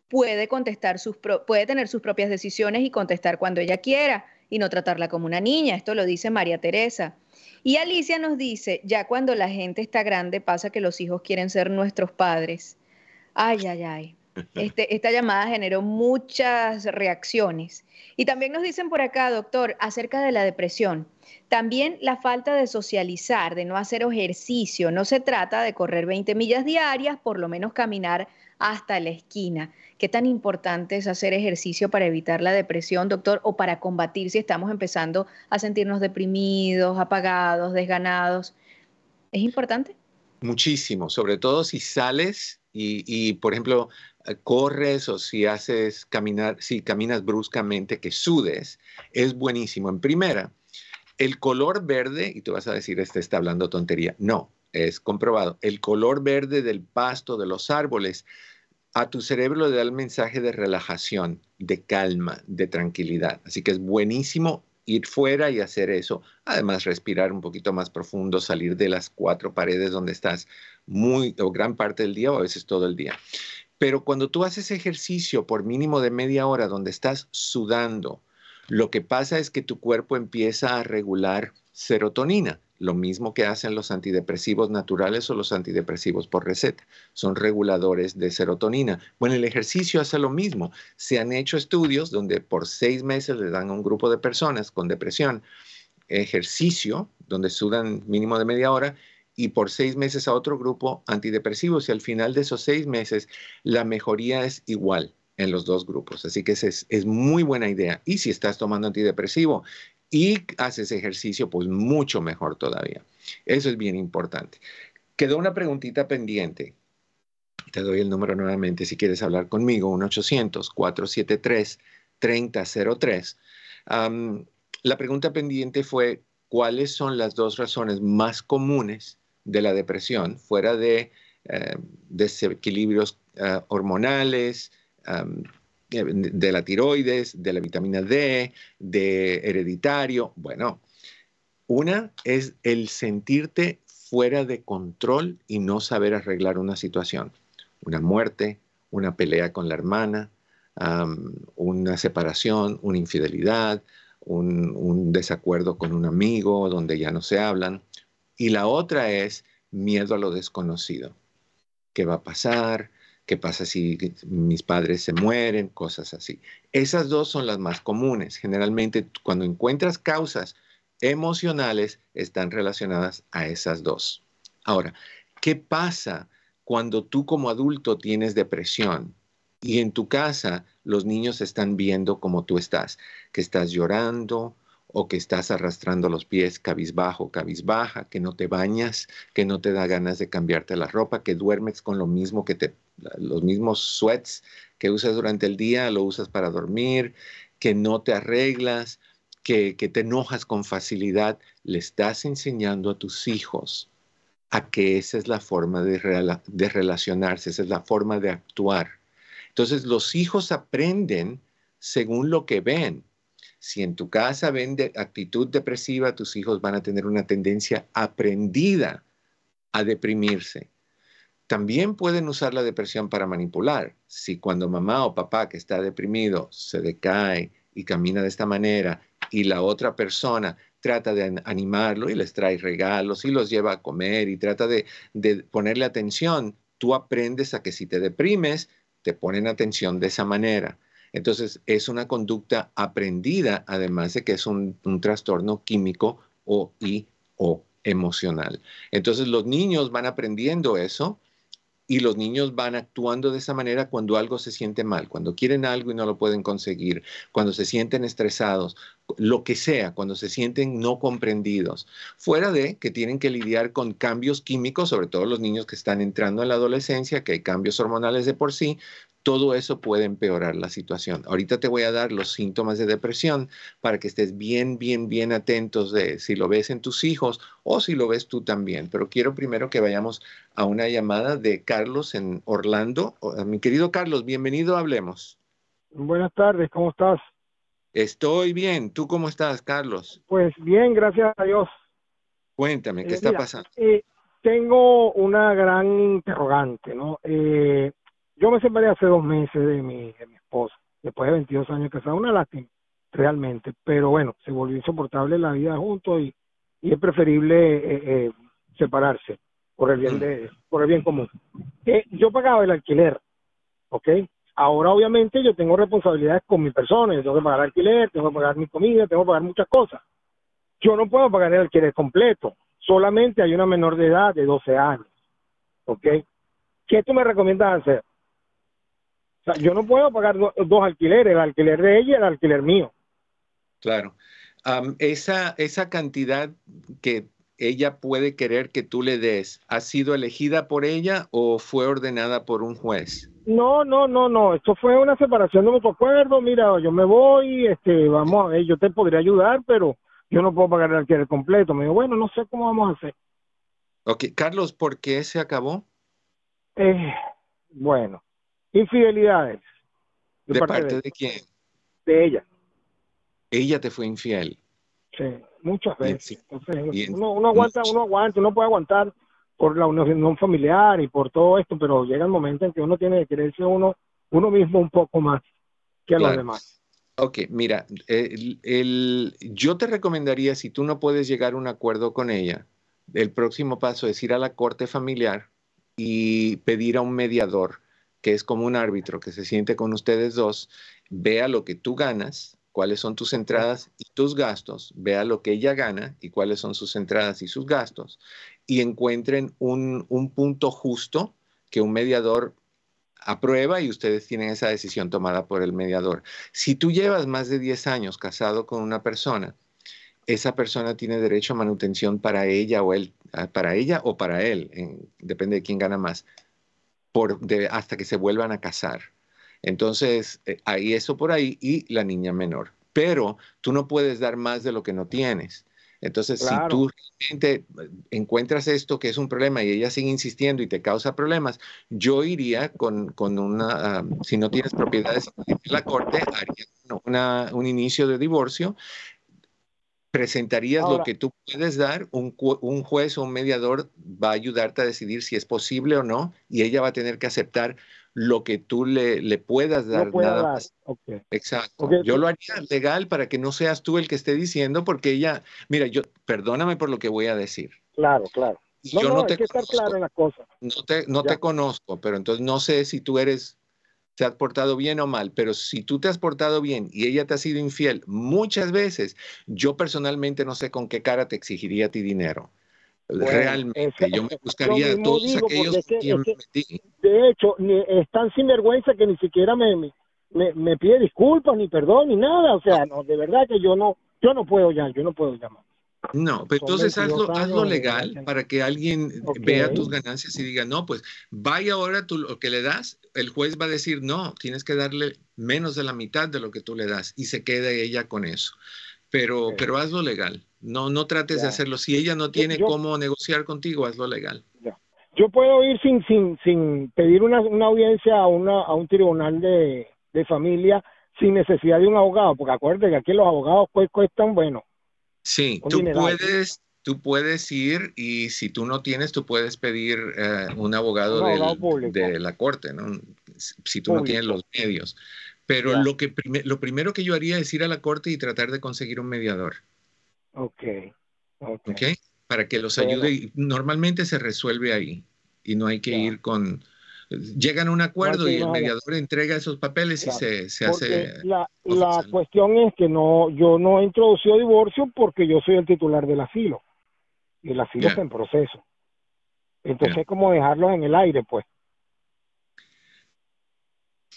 puede contestar sus puede tener sus propias decisiones y contestar cuando ella quiera y no tratarla como una niña. Esto lo dice María Teresa. Y Alicia nos dice, ya cuando la gente está grande pasa que los hijos quieren ser nuestros padres. Ay, ay, ay. Este, esta llamada generó muchas reacciones. Y también nos dicen por acá, doctor, acerca de la depresión. También la falta de socializar, de no hacer ejercicio. No se trata de correr 20 millas diarias, por lo menos caminar hasta la esquina. ¿Qué tan importante es hacer ejercicio para evitar la depresión, doctor, o para combatir si estamos empezando a sentirnos deprimidos, apagados, desganados? ¿Es importante? Muchísimo, sobre todo si sales y, por ejemplo, corres o si haces caminar, si caminas bruscamente, que sudes, es buenísimo. En primera, el color verde, y tú vas a decir, este está hablando tontería. No, es comprobado. El color verde del pasto, de los árboles, a tu cerebro le da el mensaje de relajación, de calma, de tranquilidad. Así que es buenísimo ir fuera y hacer eso. Además, respirar un poquito más profundo, salir de las cuatro paredes donde estás muy o gran parte del día o a veces todo el día. Pero cuando tú haces ejercicio por mínimo de media hora donde estás sudando, lo que pasa es que tu cuerpo empieza a regular serotonina, lo mismo que hacen los antidepresivos naturales o los antidepresivos por receta. Son reguladores de serotonina. Bueno, el ejercicio hace lo mismo. Se han hecho estudios donde por seis meses le dan a un grupo de personas con depresión ejercicio, donde sudan mínimo de media hora, y por seis meses a otro grupo antidepresivos y al final de esos seis meses la mejoría es igual en los dos grupos. Así que es, es muy buena idea. Y si estás tomando antidepresivo y haces ejercicio, pues mucho mejor todavía. Eso es bien importante. Quedó una preguntita pendiente. Te doy el número nuevamente si quieres hablar conmigo, 1-800-473-3003. la pregunta pendiente fue, ¿cuáles son las dos razones más comunes de la depresión, fuera de eh, desequilibrios eh, hormonales, de la tiroides, de la vitamina D, de hereditario. Bueno, una es el sentirte fuera de control y no saber arreglar una situación. Una muerte, una pelea con la hermana, una separación, una infidelidad, un, desacuerdo con un amigo donde ya no se hablan. Y la otra es miedo a lo desconocido. ¿Qué va a pasar? ¿Qué pasa si mis padres se mueren? Cosas así. Esas dos son las más comunes. Generalmente cuando encuentras causas emocionales están relacionadas a esas dos. Ahora, ¿qué pasa cuando tú como adulto tienes depresión y en tu casa los niños están viendo cómo tú estás? Que estás llorando, o que estás arrastrando los pies cabizbajo, cabizbaja, que no te bañas, que no te da ganas de cambiarte la ropa, que duermes con lo mismo que te, los mismos sweats que usas durante el día, lo usas para dormir, que no te arreglas, que, te enojas con facilidad, le estás enseñando a tus hijos a que esa es la forma de relacionarse, esa es la forma de actuar. Entonces los hijos aprenden según lo que ven. Si en tu casa ven actitud depresiva, tus hijos van a tener una tendencia aprendida a deprimirse. También pueden usar la depresión para manipular. Si cuando mamá o papá que está deprimido se decae y camina de esta manera y la otra persona trata de animarlo y les trae regalos y los lleva a comer y trata de, de ponerle atención, tú aprendes a que si te deprimes, te ponen atención de esa manera. Entonces, es una conducta aprendida, además de que es un, trastorno químico o y o emocional. Entonces, los niños van aprendiendo eso y los niños van actuando de esa manera cuando algo se siente mal, cuando quieren algo y no lo pueden conseguir, cuando se sienten estresados, lo que sea, cuando se sienten no comprendidos, fuera de que tienen que lidiar con cambios químicos, sobre todo los niños que están entrando en la adolescencia, que hay cambios hormonales de por sí, todo eso puede empeorar la situación. Ahorita te voy a dar los síntomas de depresión para que estés bien, bien, bien atentos de si lo ves en tus hijos o si lo ves tú también. Pero quiero primero que vayamos a una llamada de Carlos en Orlando. Mi querido Carlos, bienvenido, hablemos. Buenas tardes, ¿cómo estás? Estoy bien. ¿Tú cómo estás, Carlos? Pues bien, gracias a Dios. Cuéntame, ¿qué Eh, está mira, pasando? eh, tengo una gran interrogante, ¿no? Eh, yo me separé hace dos meses de mi, de mi esposa, después de 22 años casados, una lástima, realmente, pero bueno, se volvió insoportable la vida juntos y, y es preferible eh, eh, separarse por el bien de, por el bien común. Eh, yo pagaba el alquiler, ¿ok? Ahora obviamente yo tengo responsabilidades con mi persona, yo tengo que pagar alquiler, tengo que pagar mi comida, tengo que pagar muchas cosas. Yo no puedo pagar el alquiler completo, solamente hay una menor de edad de 12 años, ¿ok? ¿Qué tú me recomiendas hacer? O sea, yo no puedo pagar do- dos alquileres, el alquiler de ella y el alquiler mío. Claro. Esa, esa cantidad que ella puede querer que tú le des, ¿ha sido elegida por ella o fue ordenada por un juez? No, no, no, no, esto fue una separación de mutuo acuerdo, mira, yo me voy, este, vamos a ver, yo te podría ayudar, pero yo no puedo pagar el alquiler completo. Me dijo, bueno, no sé cómo vamos a hacer. Ok, Carlos, ¿por qué se acabó? Eh, bueno, infidelidades. ¿De parte de quién? De ella, Ella te fue infiel. sí, muchas veces. Entonces, uno, uno aguanta, uno aguanta, uno puede aguantar por la unión familiar y por todo esto, pero llega el momento en que uno tiene que quererse uno, uno mismo un poco más que a los demás. Ok, mira, el- el- yo te recomendaría, si tú no puedes llegar a un acuerdo con ella, el próximo paso es ir a la corte familiar y pedir a un mediador, que es como un árbitro que se siente con ustedes dos, vea lo que tú ganas, cuáles son tus entradas y tus gastos, vea lo que ella gana y cuáles son sus entradas y sus gastos, y encuentren un, un punto justo que un mediador aprueba y ustedes tienen esa decisión tomada por el mediador. Si tú llevas más de 10 años casado con una persona, esa persona tiene derecho a manutención para ella o él, para ella o para él, en- depende de quién gana más, por, de- hasta que se vuelvan a casar. Entonces, eh, hay eso por ahí y la niña menor. Pero tú no puedes dar más de lo que no tienes. Entonces, Claro. si tú realmente eh, encuentras esto que es un problema y ella sigue insistiendo y te causa problemas, yo iría con, con una, ah, si no tienes propiedades en la corte, haría una- un inicio de divorcio, presentarías lo que tú puedes dar, un, un juez o un mediador va a ayudarte a decidir si es posible o no, y ella va a tener que aceptar lo que tú le, le puedas dar No nada dar. más. Exacto. Yo lo haría legal para que no seas tú el que esté diciendo, porque ella, mira, yo, perdóname por lo que voy a decir. Claro, claro. No, yo no, no hay te que estar claro en las cosas. no te, no Ya. te conozco, pero entonces no sé si tú eres, te has portado bien o mal, pero si tú te has portado bien y ella te ha sido infiel muchas veces, yo personalmente no sé con qué cara te exigiría a ti dinero. Bueno, Realmente, yo me buscaría a todos aquellos es que- es. De hecho, ni, es tan sinvergüenza que ni siquiera me, me, me, me pide disculpas, ni perdón, ni nada. O sea, no, de verdad que yo no, yo no puedo ya, yo no puedo llamar. No, pero Son entonces 22 hazlo, hazlo legal para que alguien vea tus ganancias y diga, no, pues vaya ahora tú lo que le das, el juez va a decir, no, tienes que darle menos de la mitad de lo que tú le das y se queda ella con eso. Pero, pero hazlo legal, no, no trates de hacerlo. Si ella no tiene yo- cómo negociar contigo, hazlo legal. yo puedo ir sin sin sin pedir una, una audiencia a una a un tribunal de, de familia sin necesidad de un abogado, porque acuérdate que aquí los abogados pues cuestan, bueno. Sí, tú puedes, tú puedes ir y si tú no tienes, tú puedes pedir eh, un abogado, de la corte, ¿no? Si tú no tienes los medios. Pero lo, que lo primero que yo haría es ir a la corte y tratar de conseguir un mediador. Ok. Ok. okay? Para que los ayude. Normalmente se resuelve ahí y no hay que ir con llegan a un acuerdo y el mediador entrega esos papeles y se, se hace. La, la cuestión es que no, yo no he introducido divorcio porque yo soy el titular del asilo y el asilo está en proceso. Entonces es como dejarlos en el aire, pues.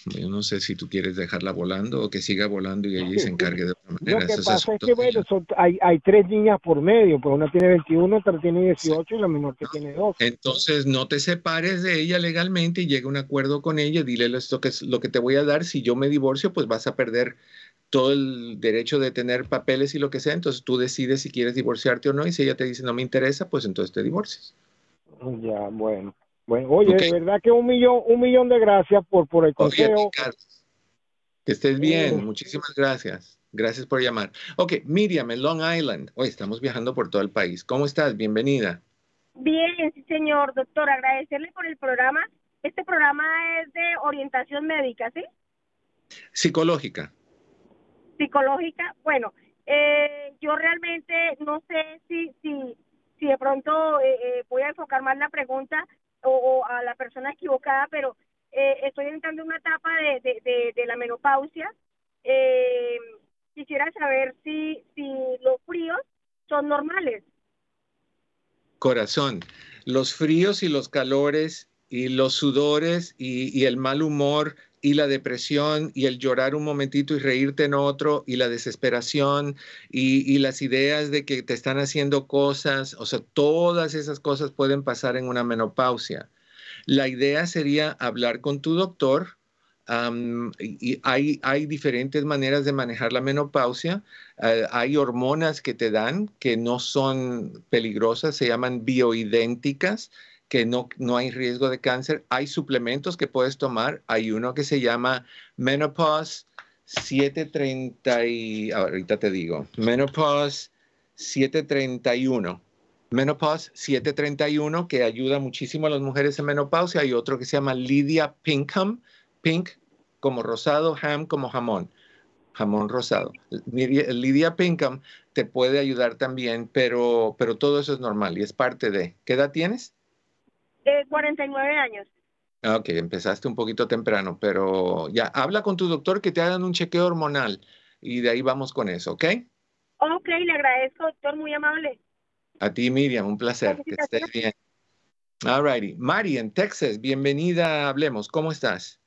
Yo no sé si tú quieres dejarla volando o que siga volando y allí se encargue de otra manera. Lo que pasa es que, bueno, hay, hay tres niñas por medio, pues una tiene 21, otra tiene 18 y la menor que tiene 12. Entonces no te separes de ella legalmente y llega a un acuerdo con ella, dile esto que es lo que te voy a dar, si yo me divorcio, pues vas a perder todo el derecho de tener papeles y lo que sea, entonces tú decides si quieres divorciarte o no y si ella te dice no me interesa, pues entonces te divorcias. Ya, bueno. Bueno, oye, de verdad que un millón, un millón de gracias por, por el consejo. que estés bien, muchísimas gracias. Gracias por llamar. Ok, Miriam, en Long Island. Hoy estamos viajando por todo el país. ¿Cómo estás? Bienvenida. Bien, sí, señor. Doctor, agradecerle por el programa. Este programa es de orientación médica, ¿sí? Psicológica. Psicológica. Bueno, eh, yo realmente no sé si, si, si de pronto eh, eh, voy a enfocar más la pregunta o, a la persona equivocada, pero eh, estoy entrando en una etapa de, de, la menopausia. Eh, quisiera saber si, si los fríos son normales. Corazón, los fríos y los calores y los sudores y, y, el mal humor y la depresión y el llorar un momentito y reírte en otro y la desesperación y, las ideas de que te están haciendo cosas, o sea, todas esas cosas pueden pasar en una menopausia. La idea sería hablar con tu doctor. y hay, hay, diferentes maneras de manejar la menopausia. Eh, hay hormonas que te dan que no son peligrosas, se llaman bioidénticas que no, no hay riesgo de cáncer. Hay suplementos que puedes tomar. Hay uno que se llama Menopause 730 y ahorita te digo, Menopause 731. Menopause 731 que ayuda muchísimo a las mujeres en menopausia. Hay otro que se llama Lydia Pinkham, pink como rosado, ham como jamón, jamón rosado. Lydia Pinkham te puede ayudar también, pero, pero todo eso es normal y es parte de. ¿Qué edad tienes? 49 años. Ok, empezaste un poquito temprano, pero ya, habla con tu doctor que te hagan un chequeo hormonal y de ahí vamos con eso, ¿ok? Ok, le agradezco, doctor, muy amable. A ti, Miriam, un placer, que estés bien. All righty. Mari, en Texas, bienvenida, hablemos, ¿cómo estás?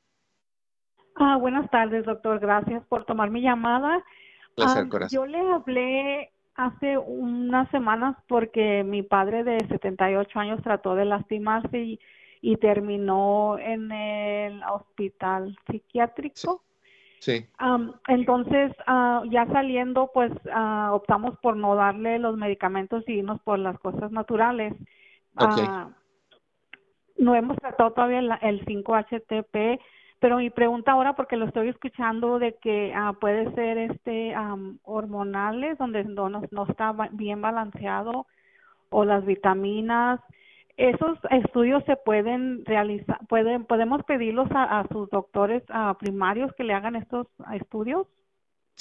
Ah, buenas tardes, doctor, gracias por tomar mi llamada. Placer, ah, corazón. Yo le hablé hace unas semanas porque mi padre de 78 años trató de lastimarse y, y terminó en el hospital psiquiátrico. Sí. entonces, uh, ya saliendo, pues uh, optamos por no darle los medicamentos y irnos por las cosas naturales. Okay. no hemos tratado todavía el 5-HTP pero mi pregunta ahora, porque lo estoy escuchando de que ah, puede ser este hormonales, donde no, no está bien balanceado, o las vitaminas, esos estudios se pueden realizar, pueden, podemos pedirlos a, a sus doctores primarios que le hagan estos estudios.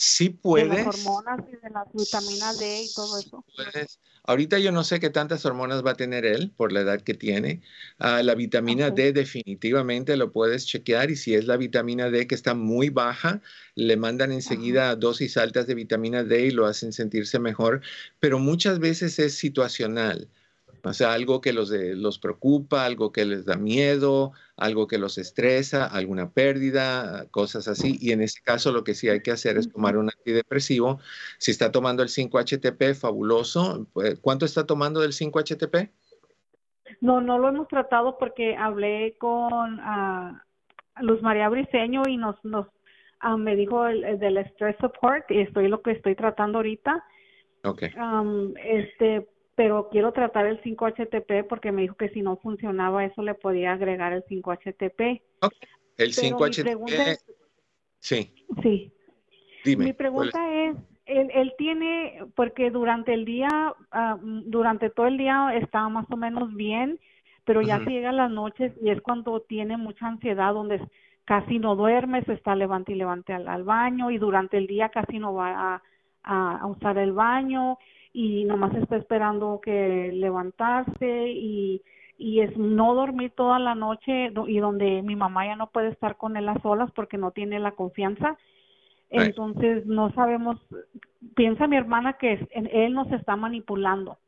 Sí puedes. De las hormonas y de las vitaminas D y todo eso. Puedes. Ahorita yo no sé qué tantas hormonas va a tener él por la edad que tiene. Uh, la vitamina D definitivamente lo puedes chequear y si es la vitamina D que está muy baja, le mandan enseguida dosis altas de vitamina D y lo hacen sentirse mejor, pero muchas veces es situacional. O sea, algo que los, los preocupa, algo que les da miedo, algo que los estresa, alguna pérdida, cosas así. Y en ese caso lo que sí hay que hacer es tomar un antidepresivo. Si está tomando el 5-HTP, fabuloso. Pues, ¿Cuánto está tomando del 5-HTP? No, no lo hemos tratado porque hablé con uh, Luz María Briseño y nos, nos ah, me dijo el, del stress support y estoy lo que estoy tratando ahorita. Okay. este, pero quiero tratar el 5-HTP porque me dijo que si no funcionaba eso le podía agregar el 5-HTP. El 5-HTP. Sí. Sí. Dime. Mi pregunta es, él, él, tiene, porque durante el día, uh, durante todo el día estaba más o menos bien, pero ya uh -huh. llega las noches y es cuando tiene mucha ansiedad, donde casi no duerme, se está levante y levante al, al baño y durante el día casi no va a, a, a, usar el baño y nomás está esperando que levantarse y, y es no dormir toda la noche y donde mi mamá ya no puede estar con él a solas porque no tiene la confianza. Entonces no sabemos, piensa mi hermana que él nos está manipulando,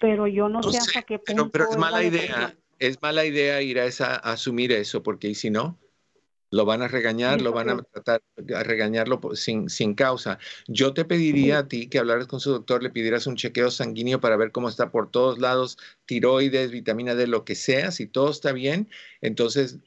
pero yo no, no sé, hasta qué punto. pero es mala idea, depresión. es mala idea ir a, esa, a asumir eso, porque si no, lo van a regañar, lo van a tratar a regañarlo sin, sin causa. Yo te pediría a ti que hablaras con su doctor, le pidieras un chequeo sanguíneo para ver cómo está por todos lados, tiroides, vitamina D, lo que sea, si todo está bien, entonces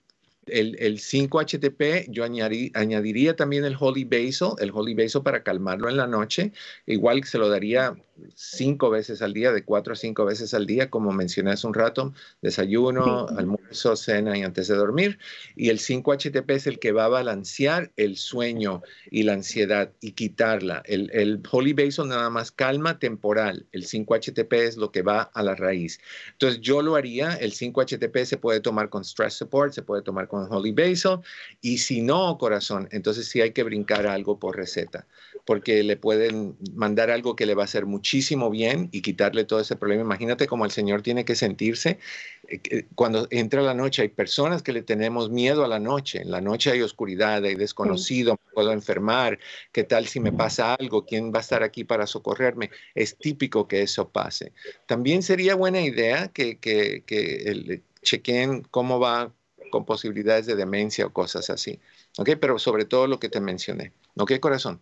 el, el 5-HTP, yo añadí, añadiría también el Holy Basil, el Holy Basil para calmarlo en la noche. Igual se lo daría cinco veces al día, de cuatro a cinco veces al día, como mencioné hace un rato, desayuno, almuerzo, cena y antes de dormir. Y el 5-HTP es el que va a balancear el sueño y la ansiedad y quitarla. El, el Holy Basil nada más calma temporal. El 5-HTP es lo que va a la raíz. Entonces yo lo haría. El 5-HTP se puede tomar con Stress Support, se puede tomar con Holy Basil. Y si no, corazón, entonces sí hay que brincar algo por receta, porque le pueden mandar algo que le va a hacer muchísimo bien y quitarle todo ese problema. Imagínate cómo el Señor tiene que sentirse eh, cuando entra la noche. Hay personas que le tenemos miedo a la noche. En la noche hay oscuridad, hay desconocido, me puedo enfermar. ¿Qué tal si me pasa algo? ¿Quién va a estar aquí para socorrerme? Es típico que eso pase. También sería buena idea que, que, que el, chequen cómo va con posibilidades de demencia o cosas así. ¿Ok? Pero sobre todo lo que te mencioné. ¿Ok, corazón?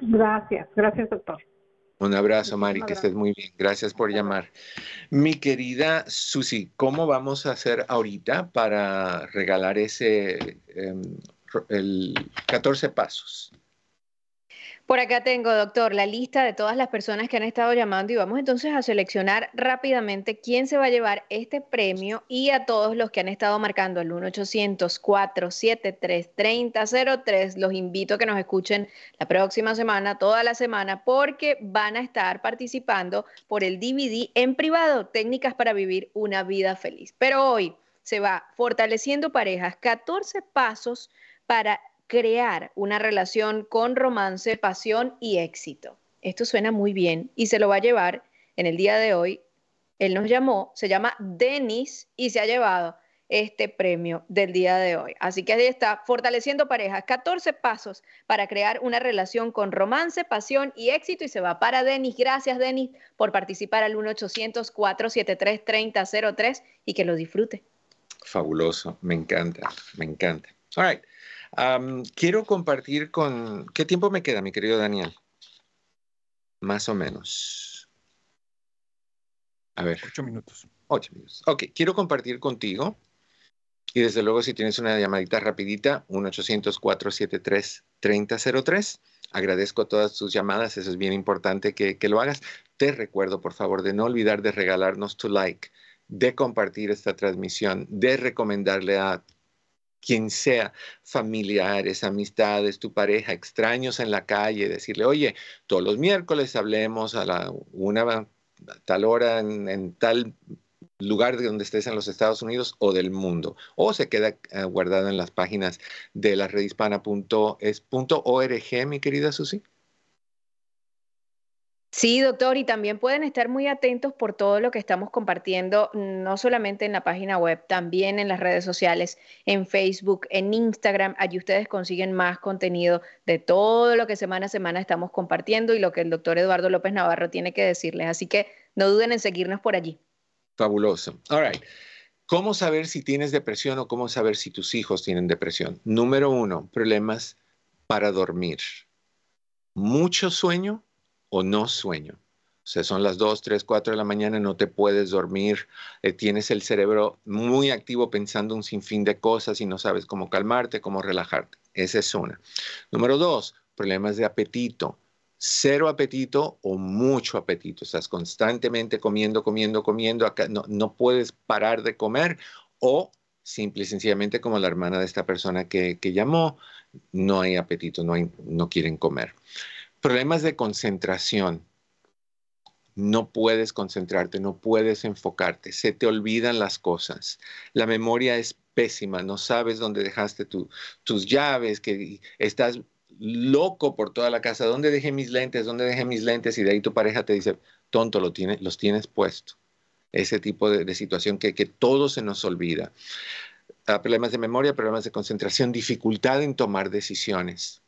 Gracias, gracias, doctor. Un abrazo, Mari, que estés muy bien. Gracias por llamar. Mi querida Susi, ¿cómo vamos a hacer ahorita para regalar ese, um, el 14 pasos? Por acá tengo, doctor, la lista de todas las personas que han estado llamando y vamos entonces a seleccionar rápidamente quién se va a llevar este premio y a todos los que han estado marcando el 1-800-473-3003. Los invito a que nos escuchen la próxima semana, toda la semana, porque van a estar participando por el DVD en privado, técnicas para vivir una vida feliz. Pero hoy se va fortaleciendo parejas, 14 pasos para crear una relación con romance, pasión y éxito. Esto suena muy bien y se lo va a llevar en el día de hoy. Él nos llamó, se llama Denis y se ha llevado este premio del día de hoy. Así que ahí está, fortaleciendo parejas, 14 pasos para crear una relación con romance, pasión y éxito y se va para Denis. Gracias Denis por participar al 1-800-473-3003 y que lo disfrute. Fabuloso, me encanta, me encanta. All right. Um, quiero compartir con... ¿Qué tiempo me queda, mi querido Daniel? Más o menos. A ver. Ocho minutos. Ocho minutos. Ok, quiero compartir contigo. Y desde luego, si tienes una llamadita rapidita, 1-800-473-3003. Agradezco todas tus llamadas, eso es bien importante que, que lo hagas. Te recuerdo, por favor, de no olvidar de regalarnos tu like, de compartir esta transmisión, de recomendarle a quien sea, familiares, amistades, tu pareja, extraños en la calle, decirle, oye, todos los miércoles hablemos a la una tal hora en, en tal lugar de donde estés en los Estados Unidos o del mundo, o se queda uh, guardado en las páginas de la redhispana.es.org, mi querida Susi. Sí, doctor, y también pueden estar muy atentos por todo lo que estamos compartiendo, no solamente en la página web, también en las redes sociales, en Facebook, en Instagram. Allí ustedes consiguen más contenido de todo lo que semana a semana estamos compartiendo y lo que el doctor Eduardo López Navarro tiene que decirles. Así que no duden en seguirnos por allí. Fabuloso. All right. ¿Cómo saber si tienes depresión o cómo saber si tus hijos tienen depresión? Número uno, problemas para dormir. Mucho sueño o no sueño. O sea, son las 2, 3, 4 de la mañana, no te puedes dormir, eh, tienes el cerebro muy activo pensando un sinfín de cosas y no sabes cómo calmarte, cómo relajarte. Esa es una. Número dos, problemas de apetito. cero apetito o mucho apetito. Estás constantemente comiendo, comiendo, comiendo, acá no, no puedes parar de comer o simple y sencillamente como la hermana de esta persona que, llamó, no hay apetito, no, hay, no quieren comer. Problemas de concentración. No puedes concentrarte, no puedes enfocarte, se te olvidan las cosas. La memoria es pésima, no sabes dónde dejaste tus llaves, que estás loco por toda la casa. ¿Dónde dejé mis lentes? ¿Dónde dejé mis lentes? Y de ahí tu pareja te dice, tonto, lo los tienes puesto ese tipo de, situación que, todo se nos olvida. Ah, problemas de memoria, problemas de concentración, dificultad en tomar decisiones.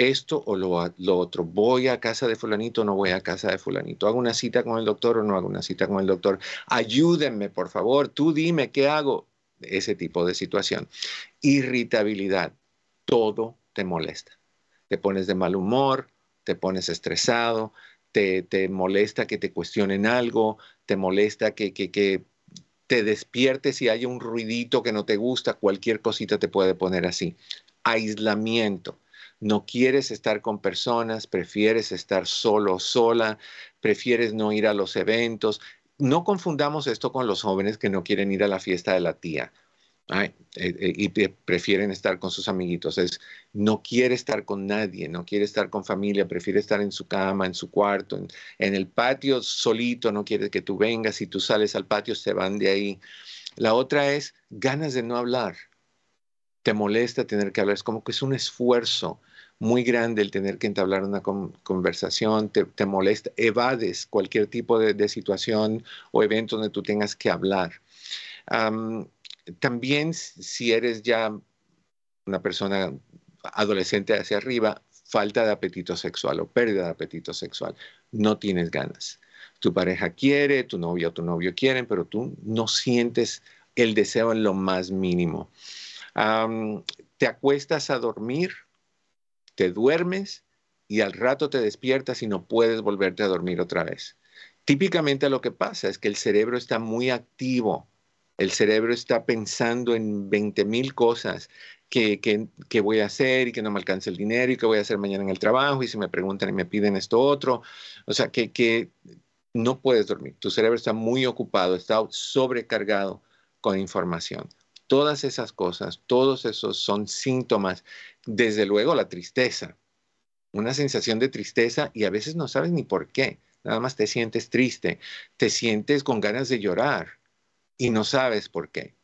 Esto o lo, otro. Voy a casa de fulanito o no voy a casa de fulanito. Hago una cita con el doctor o no hago una cita con el doctor. Ayúdenme, por favor. Tú dime qué hago. Ese tipo de situación. Irritabilidad. Todo te molesta. Te pones de mal humor, te pones estresado, te, molesta que te cuestionen algo, te molesta que, que, te despiertes y haya un ruidito que no te gusta, cualquier cosita te puede poner así. Aislamiento. No quieres estar con personas, prefieres estar solo, sola, prefieres no ir a los eventos. No confundamos esto con los jóvenes que no quieren ir a la fiesta de la tía eh, eh, y prefieren estar con sus amiguitos. Es, no quiere estar con nadie, no quiere estar con familia, prefiere estar en su cama, en su cuarto, en, el patio solito, no quiere que tú vengas, si tú sales al patio se van de ahí. La otra es ganas de no hablar. Te molesta tener que hablar, es como que es un esfuerzo muy grande el tener que entablar una conversación, te, molesta, evades cualquier tipo de, situación o evento donde tú tengas que hablar también si eres ya una persona adolescente hacia arriba, falta de apetito sexual o pérdida de apetito sexual, no tienes ganas. Tu pareja quiere, tu novio o tu novio quieren, pero tú no sientes el deseo en lo más mínimo. te acuestas a dormir, te duermes y al rato te despiertas y no puedes volverte a dormir otra vez. Típicamente lo que pasa es que el cerebro está muy activo el cerebro está pensando en 20 mil cosas que, que, voy a hacer y que no me alcance el dinero y que voy a hacer mañana en el trabajo y si me preguntan y me piden esto otro. O sea, que, que no puedes dormir. Tu cerebro está muy ocupado, está sobrecargado con información. Todas esas cosas, todos esos son síntomas. Desde luego la tristeza, una sensación de tristeza y a veces no sabes ni por qué. Nada más te sientes triste, te sientes con ganas de llorar y no sabes por qué.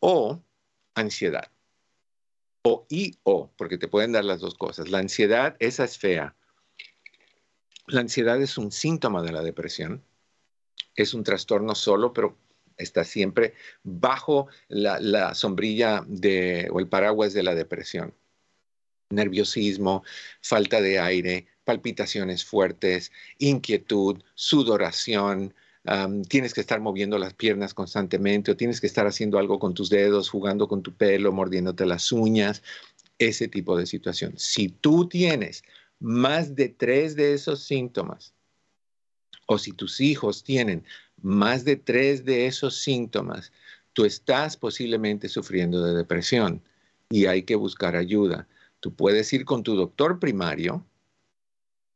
O ansiedad. O y o, porque te pueden dar las dos cosas. La ansiedad, esa es fea. La ansiedad es un síntoma de la depresión. Es un trastorno solo, pero está siempre bajo la, sombrilla de, o el paraguas de la depresión. Nerviosismo, falta de aire, palpitaciones fuertes, inquietud, sudoración, tienes que estar moviendo las piernas constantemente o tienes que estar haciendo algo con tus dedos, jugando con tu pelo, mordiéndote las uñas, ese tipo de situación. Si tú tienes más de tres de esos síntomas, o si tus hijos tienen más de tres de esos síntomas, tú estás posiblemente sufriendo de depresión y hay que buscar ayuda. Tú puedes ir con tu doctor primario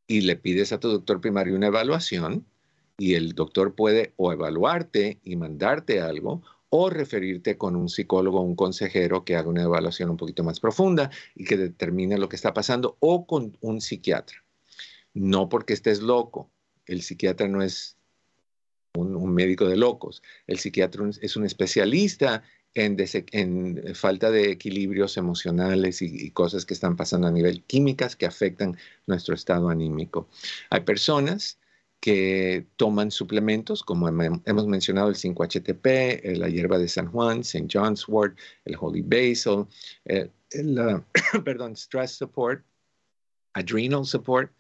y le pides a tu doctor primario una evaluación y el doctor puede o evaluarte y mandarte algo o referirte con un psicólogo o un consejero que haga una evaluación un poquito más profunda y que determine lo que está pasando o con un psiquiatra. No porque estés loco. El psiquiatra no es un, médico de locos. El psiquiatra es un especialista en, falta de equilibrios emocionales y, cosas que están pasando a nivel químicas que afectan nuestro estado anímico. Hay personas que toman suplementos, como hemos mencionado el 5-HTP, eh, la hierba de San Juan, St. John's Wort, el Holy Basil, eh, el, perdón, Stress Support, Adrenal Support,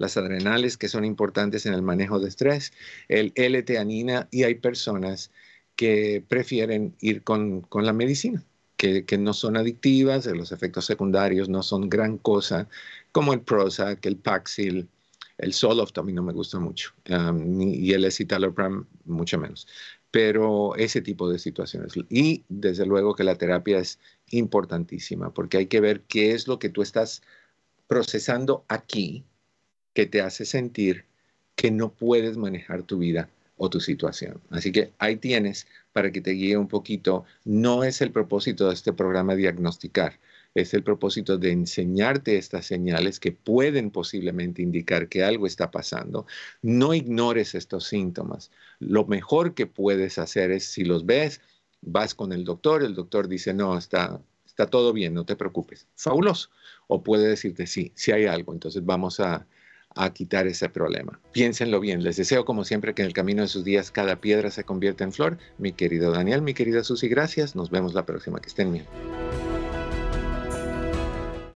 las adrenales que son importantes en el manejo de estrés, el L-teanina y hay personas que prefieren ir con, con la medicina. Que, que, no son adictivas, los efectos secundarios no son gran cosa, como el Prozac, el Paxil, el Zoloft a mí no me gusta mucho, y el escitalopram mucho menos. Pero ese tipo de situaciones. Y desde luego que la terapia es importantísima, porque hay que ver qué es lo que tú estás procesando aquí que te hace sentir que no puedes manejar tu vida o tu situación. Así que ahí tienes para que te guíe un poquito. No es el propósito de este programa diagnosticar, es el propósito de enseñarte estas señales que pueden posiblemente indicar que algo está pasando. No ignores estos síntomas. Lo mejor que puedes hacer es, si los ves, vas con el doctor, el doctor dice, no, está, está todo bien, no te preocupes. Fabuloso. O puede decirte, sí, sí hay algo, entonces vamos a, a quitar ese problema. Piénsenlo bien. Les deseo, como siempre, que en el camino de sus días cada piedra se convierta en flor. Mi querido Daniel, mi querida Susi, gracias. Nos vemos la próxima. Que estén bien.